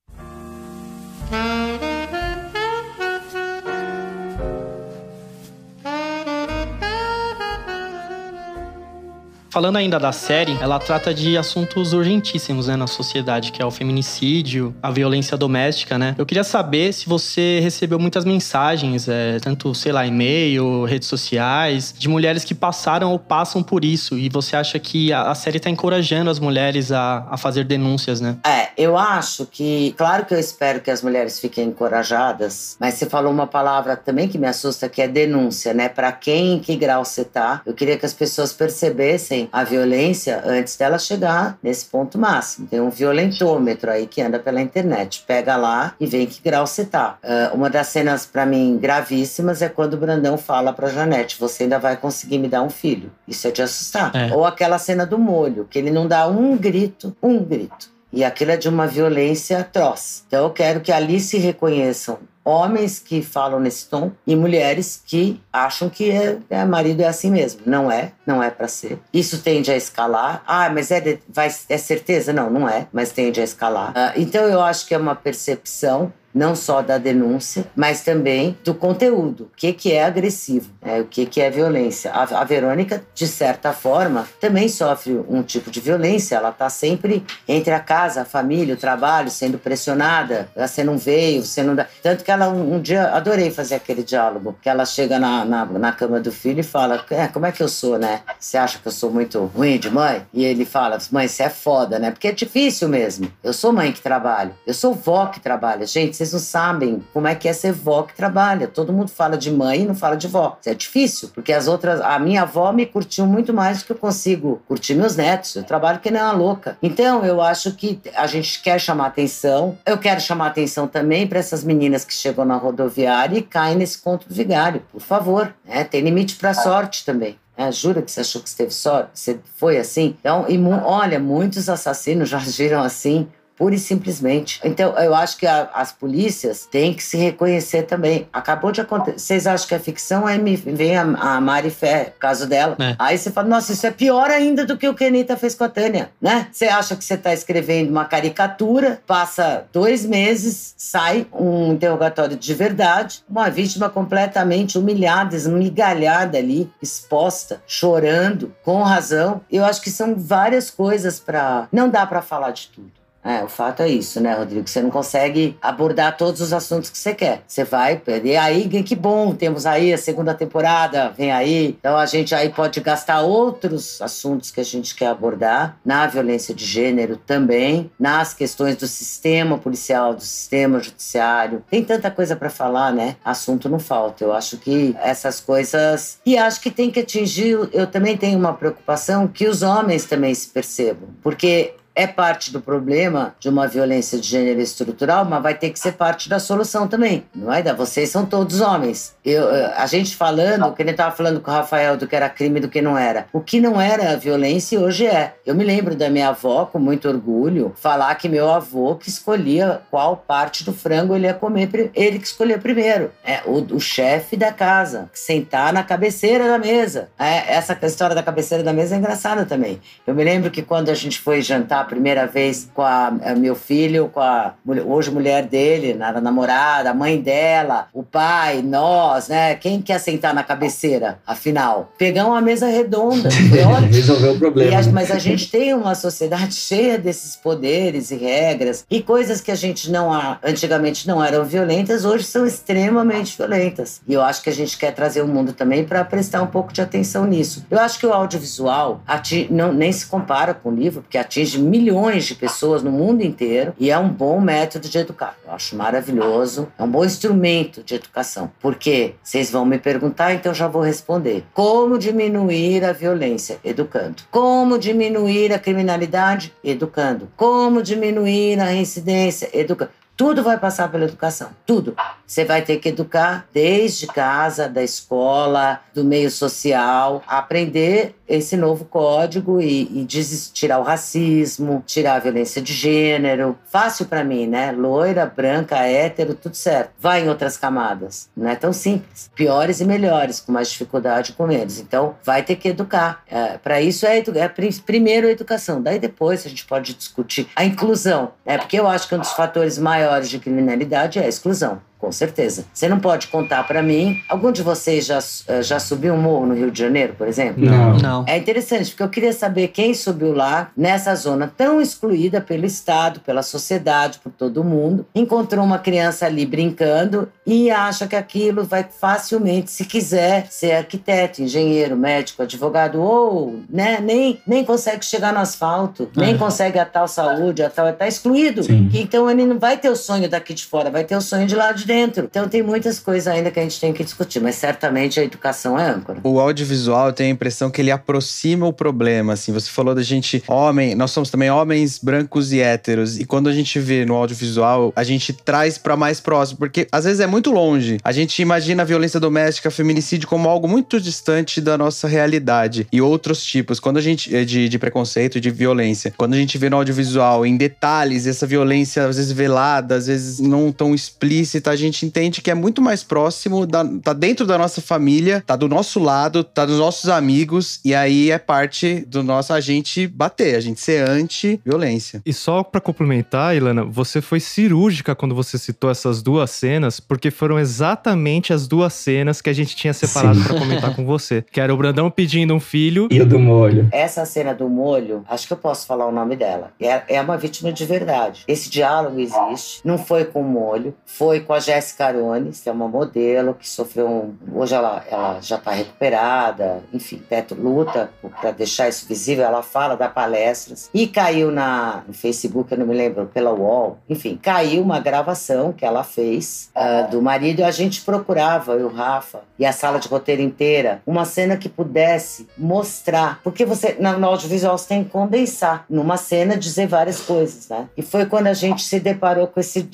Falando ainda da série, ela trata de assuntos urgentíssimos né, na sociedade, que é o feminicídio, a violência doméstica, né? Eu queria saber se você recebeu muitas mensagens, é, tanto, sei lá, e-mail, redes sociais, de mulheres que passaram ou passam por isso. E você acha que a, a série está encorajando as mulheres a, a fazer denúncias, né? É, eu acho que, claro que eu espero que as mulheres fiquem encorajadas, mas você falou uma palavra também que me assusta, que é denúncia, né? Para quem, em que grau você tá? Eu queria que as pessoas percebessem a violência antes dela chegar nesse ponto máximo. Tem um violentômetro aí que anda pela internet. Pega lá e vê em que grau você tá. Uh, uma das cenas, para mim, gravíssimas é quando o Brandão fala pra Janete: Você ainda vai conseguir me dar um filho. Isso é de assustar. É. Ou aquela cena do molho, que ele não dá um grito, um grito. E aquilo é de uma violência atroz. Então eu quero que ali se reconheçam homens que falam nesse tom e mulheres que acham que é, é marido é assim mesmo. Não é, não é para ser. Isso tende a escalar. Ah, mas é, vai, é certeza? Não, não é, mas tende a escalar. Ah, então eu acho que é uma percepção não só da denúncia, mas também do conteúdo. O que, que é agressivo, né? o que, que é violência. A, a, Verônica, de certa forma, também sofre um tipo de violência. Ela está sempre entre a casa, a família, o trabalho, sendo pressionada. Você não veio, você não dá. Tanto que ela, um, um dia, adorei fazer aquele diálogo, que ela chega na, na, na cama do filho e fala: é, Como é que eu sou, né? Você acha que eu sou muito ruim de mãe? E ele fala: Mãe, você é foda, né? Porque é difícil mesmo. Eu sou mãe que trabalho, eu sou vó que trabalha. Gente, vocês não sabem como é que é ser vó que trabalha. Todo mundo fala de mãe e não fala de vó. Isso é difícil, porque as outras. A minha avó me curtiu muito mais do que eu consigo curtir meus netos. Eu trabalho que nem uma louca. Então, eu acho que a gente quer chamar atenção. Eu quero chamar atenção também para essas meninas que chegam na rodoviária e caem nesse conto do vigário. Por favor, né? tem limite para sorte também. É, jura que você achou que você teve sorte? Você foi assim? Então, e, olha, muitos assassinos já agiram assim pura e simplesmente. Então, eu acho que a, as polícias têm que se reconhecer também. Acabou de acontecer. Vocês acham que é ficção? Aí me vem a, a Mari Fé, caso dela. É. Aí você fala, nossa, isso é pior ainda do que o que a Anitta fez com a Tânia, né? Você acha que você está escrevendo uma caricatura, passa dois meses, sai um interrogatório de verdade, uma vítima completamente humilhada, esmigalhada ali, exposta, chorando, com razão. Eu acho que são várias coisas para. Não dá para falar de tudo. É, o fato é isso, né, Rodrigo? Você não consegue abordar todos os assuntos que você quer. Você vai perder. Aí, que bom, temos aí a segunda temporada, vem aí. Então a gente aí pode gastar outros assuntos que a gente quer abordar na violência de gênero também, nas questões do sistema policial, do sistema judiciário. Tem tanta coisa para falar, né? Assunto não falta. Eu acho que essas coisas. E acho que tem que atingir. Eu também tenho uma preocupação que os homens também se percebam. Porque é parte do problema de uma violência de gênero estrutural, mas vai ter que ser parte da solução também. Não é? Vocês são todos homens. Eu, eh, a gente falando, que ele estava falando com o Rafael do que era crime e do que não era. O que não era violência hoje é. Eu me lembro da minha avó, com muito orgulho, falar que meu avô que escolhia qual parte do frango ele ia comer, ele que escolhia primeiro. É o, o chefe da casa, sentar na cabeceira da mesa. É, essa história da cabeceira da mesa é engraçada também. Eu me lembro que quando a gente foi jantar primeira vez com a, a meu filho, com a hoje mulher dele, na namorada, a mãe dela, o pai, nós, né? Quem quer sentar na cabeceira, afinal? Pegar uma mesa redonda. Resolveu o problema. A, mas a gente tem uma sociedade cheia desses poderes e regras e coisas que a gente não antigamente não eram violentas, hoje são extremamente violentas. E eu acho que a gente quer trazer o mundo também para prestar um pouco de atenção nisso. Eu acho que o audiovisual não, nem se compara com o livro, porque atinge milhões de pessoas no mundo inteiro e é um bom método de educar. Eu acho maravilhoso, é um bom instrumento de educação. Porque vocês vão me perguntar, então já vou responder. Como diminuir a violência? Educando. Como diminuir a criminalidade? Educando. Como diminuir a reincidência? Educando. Tudo vai passar pela educação, tudo. Você vai ter que educar desde casa, da escola, do meio social, aprender esse novo código e, e tirar o racismo, tirar a violência de gênero. Fácil para mim, né? Loira, branca, hétero, tudo certo. Vai em outras camadas. Não é tão simples. Piores e melhores, com mais dificuldade com menos. Então, vai ter que educar. É, para isso é, é primeiro a educação. Daí depois a gente pode discutir a inclusão. Né? Porque eu acho que um dos fatores maiores de criminalidade é a exclusão. Com certeza. Você não pode contar para mim. Algum de vocês já, eh, já subiu um morro no Rio de Janeiro, por exemplo? Não. não. É interessante, porque eu queria saber quem subiu lá, nessa zona tão excluída pelo Estado, pela sociedade, por todo mundo, encontrou uma criança ali brincando e acha que aquilo vai facilmente, se quiser, ser arquiteto, engenheiro, médico, advogado, ou né, nem, nem consegue chegar no asfalto, nem é. consegue a tal saúde, a tal, está excluído. Sim. Então ele não vai ter o sonho daqui de fora, vai ter o sonho de lá de dentro. Então tem muitas coisas ainda que a gente tem que discutir, mas certamente a educação é âncora. O audiovisual eu tenho a impressão que ele aproxima o problema, assim, você falou da gente, homem, nós somos também homens brancos e héteros, e quando a gente vê no audiovisual, a gente traz para mais próximo, porque às vezes é muito longe. A gente imagina a violência doméstica, feminicídio como algo muito distante da nossa realidade e outros tipos, quando a gente eh, de, de preconceito, de violência. Quando a gente vê no audiovisual em detalhes essa violência às vezes velada, às vezes não tão explícita, gente entende que é muito mais próximo, da, tá dentro da nossa família, tá do nosso lado, tá dos nossos amigos, e aí é parte do nosso agente bater, a gente ser anti-violência. E só para complementar, Ilana, você foi cirúrgica quando você citou essas duas cenas, porque foram exatamente as duas cenas que a gente tinha separado para comentar com você. Que era o Brandão pedindo um filho. E o do molho. Essa cena do molho, acho que eu posso falar o nome dela. É, é uma vítima de verdade. Esse diálogo existe. Não foi com o molho, foi com a Jéssica Arones, que é uma modelo que sofreu um... Hoje ela, ela já está recuperada, enfim, Teto luta para deixar isso visível. Ela fala, dá palestras. E caiu na, no Facebook, eu não me lembro, pela UOL, enfim, caiu uma gravação que ela fez uh, do marido e a gente procurava, eu, Rafa, e a sala de roteiro inteira, uma cena que pudesse mostrar. Porque você, no audiovisual, você tem que condensar numa cena, dizer várias coisas, né? E foi quando a gente se deparou com, esse,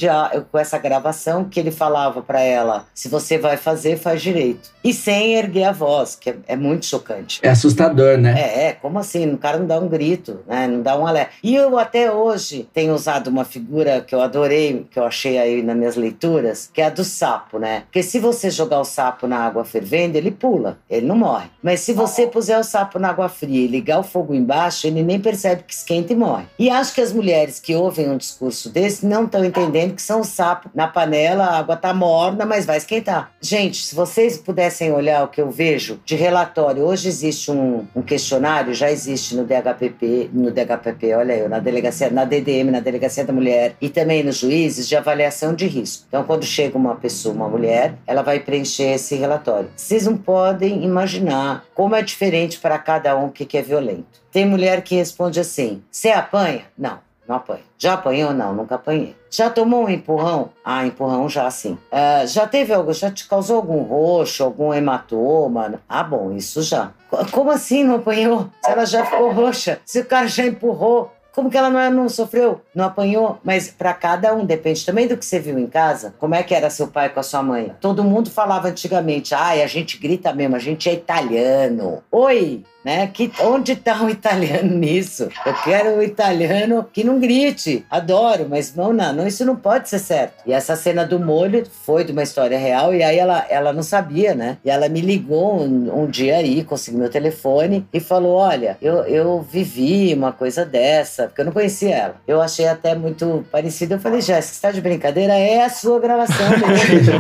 com essa gravação que ele falava para ela: se você vai fazer, faz direito. E sem erguer a voz, que é, é muito chocante. É assustador, né? É, é, como assim? O cara não dá um grito, né? Não dá um alerta. E eu até hoje tenho usado uma figura que eu adorei, que eu achei aí nas minhas leituras, que é a do sapo, né? Porque se você jogar o sapo na água fervendo, ele pula, ele não morre. Mas se você puser o sapo na água fria e ligar o fogo embaixo, ele nem percebe que esquenta e morre. E acho que as mulheres que ouvem um discurso desse não estão entendendo que são o sapo na panela, a água tá morna, mas vai esquentar. Gente, se vocês pudessem olhar o que eu vejo de relatório, hoje existe um, um questionário, já existe no DHPP, no DHPP, olha eu, na delegacia, na DDM, na delegacia da mulher e também nos juízes de avaliação de risco. Então, quando chega uma pessoa, uma mulher, ela vai preencher esse relatório. Vocês não podem imaginar como é diferente para cada um que é violento. Tem mulher que responde assim: Você apanha? Não. Não apanho. Já apanhou? Não, nunca apanhei. Já tomou um empurrão? Ah, empurrão já sim. Uh, já teve algo, já te causou algum roxo, algum hematoma? Ah, bom, isso já. Como assim não apanhou? Se ela já ficou roxa, se o cara já empurrou, como que ela não, não sofreu? Não apanhou? Mas para cada um, depende também do que você viu em casa. Como é que era seu pai com a sua mãe? Todo mundo falava antigamente, ai, a gente grita mesmo, a gente é italiano. Oi, né? Que, onde está o italiano nisso? Eu quero o italiano que não grite. Adoro, mas não, não, não, isso não pode ser certo. E essa cena do molho foi de uma história real e aí ela, ela não sabia, né? E ela me ligou um, um dia aí, conseguiu meu telefone e falou: Olha, eu, eu vivi uma coisa dessa, porque eu não conhecia ela. Eu achei até muito parecido. Eu falei: Jéssica, você tá de brincadeira? É a sua gravação mesmo.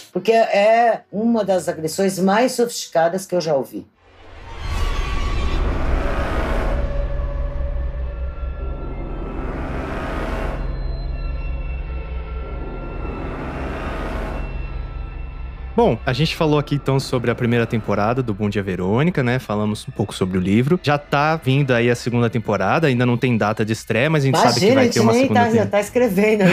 porque é uma das agressões mais sofisticadas que eu já ouvi. Bom, a gente falou aqui então sobre a primeira temporada do Bom Dia Verônica, né? Falamos um pouco sobre o livro. Já tá vindo aí a segunda temporada, ainda não tem data de estreia, mas a gente Imagina, sabe que vai ter uma segunda tá, temporada. já tá escrevendo ali.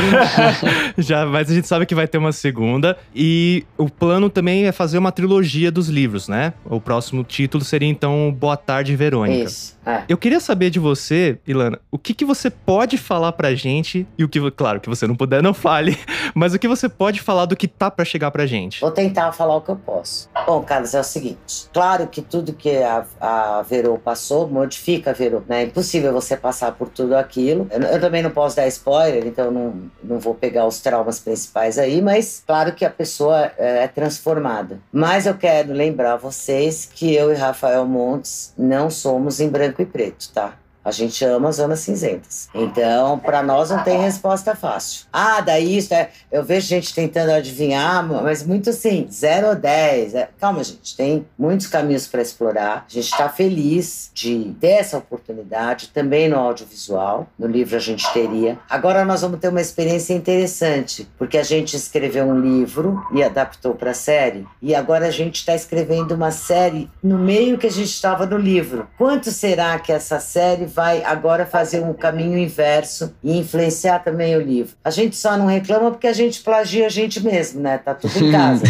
Já, mas a gente sabe que vai ter uma segunda. E o plano também é fazer uma trilogia dos livros, né? O próximo título seria então Boa Tarde, Verônica. Isso. É. Eu queria saber de você, Ilana, o que, que você pode falar pra gente e o que, claro, que você não puder, não fale, mas o que você pode falar do que tá pra chegar pra gente? Vou tentar falar o que eu posso. Bom, Carlos, é o seguinte. Claro que tudo que a, a Verô passou modifica a Verô, né? É impossível você passar por tudo aquilo. Eu, eu também não posso dar spoiler, então não, não vou pegar os traumas principais aí, mas claro que a pessoa é, é transformada. Mas eu quero lembrar vocês que eu e Rafael Montes não somos em branco e preto, tá? A gente ama zonas cinzentas. Então, para nós não tem resposta fácil. Ah, daí isso é. Eu vejo gente tentando adivinhar, mas muito assim, 0 ou 10. É, calma, gente, tem muitos caminhos para explorar. A gente está feliz de ter essa oportunidade também no audiovisual. No livro a gente teria. Agora nós vamos ter uma experiência interessante, porque a gente escreveu um livro e adaptou para série. E agora a gente está escrevendo uma série no meio que a gente estava no livro. Quanto será que essa série vai agora fazer um caminho inverso e influenciar também o livro. A gente só não reclama porque a gente plagia a gente mesmo, né? Tá tudo em casa.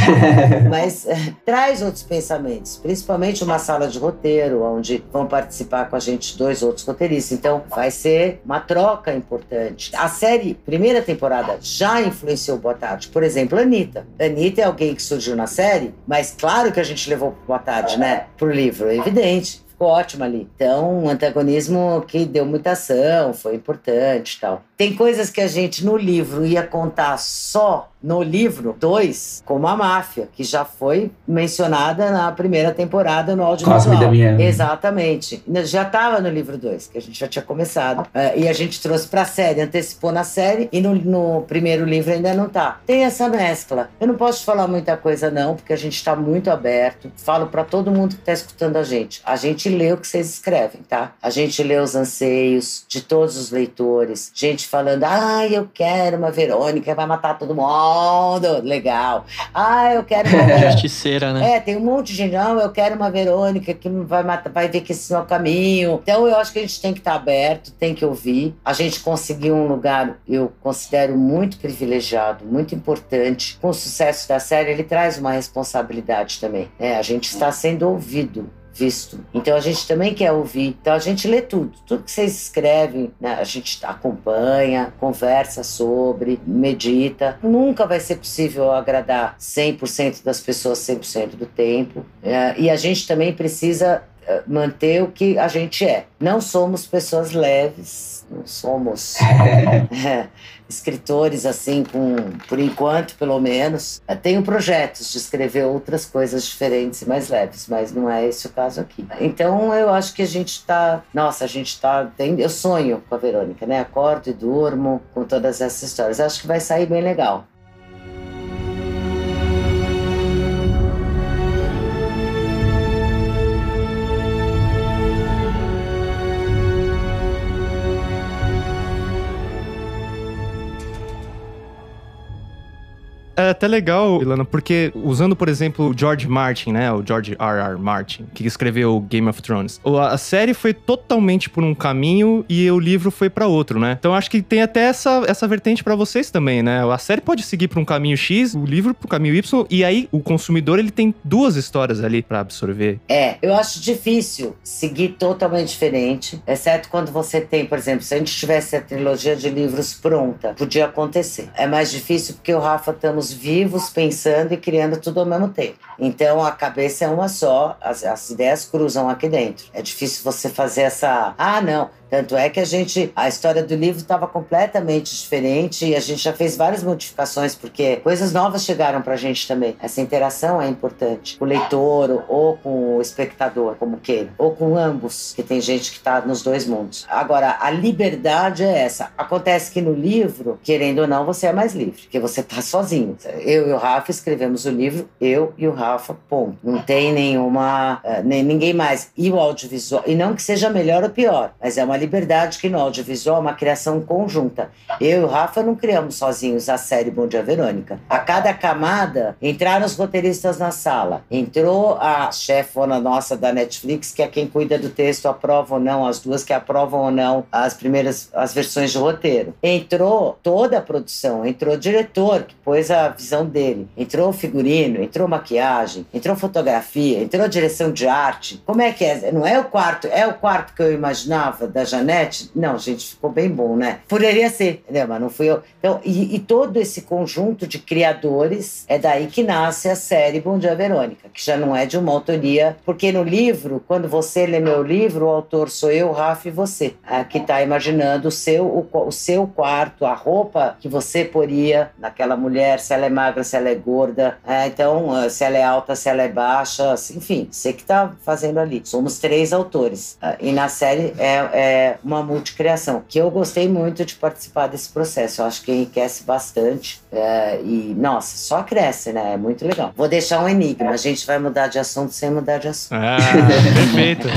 Mas é, traz outros pensamentos, principalmente uma sala de roteiro, onde vão participar com a gente dois outros roteiristas. Então vai ser uma troca importante. A série, primeira temporada, já influenciou Boa Tarde. Por exemplo, Anitta. Anitta é alguém que surgiu na série, mas claro que a gente levou Boa Tarde, né? Pro livro, é evidente ficou ótimo ali. Então, um antagonismo que deu muita ação, foi importante e tal. Tem coisas que a gente no livro ia contar só no livro 2, como a máfia, que já foi mencionada na primeira temporada no Cosme audiovisual. Damiano. Exatamente. Já estava no livro 2, que a gente já tinha começado. É, e a gente trouxe pra série, antecipou na série, e no, no primeiro livro ainda não tá. Tem essa mescla. Eu não posso te falar muita coisa, não, porque a gente está muito aberto. Falo para todo mundo que está escutando a gente. A gente lê o que vocês escrevem, tá? A gente lê os anseios de todos os leitores. Gente falando, ah, eu quero uma Verônica, vai matar todo mundo. Legal. Ah, eu quero uma Justiceira, né? é, tem um monte de gente, não, eu quero uma Verônica que vai, matar, vai ver que esse não é o caminho. Então eu acho que a gente tem que estar aberto, tem que ouvir. A gente conseguiu um lugar, eu considero muito privilegiado, muito importante. Com o sucesso da série, ele traz uma responsabilidade também. né? a gente está sendo ouvido. Visto. Então a gente também quer ouvir. Então a gente lê tudo. Tudo que vocês escrevem, né, a gente acompanha, conversa sobre, medita. Nunca vai ser possível agradar 100% das pessoas 100% do tempo. É, e a gente também precisa é, manter o que a gente é. Não somos pessoas leves, não somos é, escritores assim, com, por enquanto, pelo menos. Eu tenho projetos de escrever outras coisas diferentes e mais leves, mas não é esse o caso aqui. Então eu acho que a gente está. Nossa, a gente está. Eu sonho com a Verônica, né? Acordo e durmo com todas essas histórias. Acho que vai sair bem legal. É até legal, Ilana, porque usando, por exemplo, o George Martin, né? O George R. R. Martin, que escreveu Game of Thrones. A série foi totalmente por um caminho e o livro foi pra outro, né? Então acho que tem até essa, essa vertente pra vocês também, né? A série pode seguir pra um caminho X, o livro pro caminho Y, e aí o consumidor ele tem duas histórias ali pra absorver. É, eu acho difícil seguir totalmente diferente, exceto quando você tem, por exemplo, se a gente tivesse a trilogia de livros pronta, podia acontecer. É mais difícil porque o Rafa estamos vivos, pensando e criando tudo ao mesmo tempo. Então a cabeça é uma só, as, as ideias cruzam aqui dentro. É difícil você fazer essa. Ah, não. Tanto é que a gente, a história do livro estava completamente diferente e a gente já fez várias modificações porque coisas novas chegaram para a gente também. Essa interação é importante. Com o leitor ou com o espectador, como queira, ou com ambos, que tem gente que está nos dois mundos. Agora, a liberdade é essa. Acontece que no livro, querendo ou não, você é mais livre, porque você tá sozinho. Eu e o Rafa escrevemos o livro, eu e o Rafa, ponto. Não tem nenhuma, eh, nem ninguém mais. E o audiovisual, e não que seja melhor ou pior, mas é uma liberdade que no audiovisual é uma criação conjunta. Eu e o Rafa não criamos sozinhos a série Bom Dia Verônica. A cada camada entraram os roteiristas na sala. Entrou a chefona nossa da Netflix, que é quem cuida do texto, aprova ou não, as duas que aprovam ou não as primeiras as versões de roteiro. Entrou toda a produção, entrou o diretor, que pôs a visão dele, entrou o figurino, entrou maquiagem, entrou fotografia, entrou direção de arte. Como é que é? Não é o quarto, é o quarto que eu imaginava da Janete? Não, gente, ficou bem bom, né? Poderia ser, entendeu? Mas não fui eu. Então, e, e todo esse conjunto de criadores é daí que nasce a série Bom Dia Verônica, que já não é de uma autoria, porque no livro, quando você lê meu livro, o autor sou eu, Rafa e você, é, que está imaginando o seu, o, o seu quarto, a roupa que você poria naquela mulher, se ela é magra, se ela é gorda, é, então, ah, se ela é alta, se ela é baixa, enfim, você que está fazendo ali. Somos três autores. Ah, e na série é, é uma multicriação, que eu gostei muito de participar desse processo. Eu acho que enriquece bastante. É, e, nossa, só cresce, né? É muito legal. Vou deixar um enigma. A gente vai mudar de assunto sem mudar de assunto. Ah, perfeito.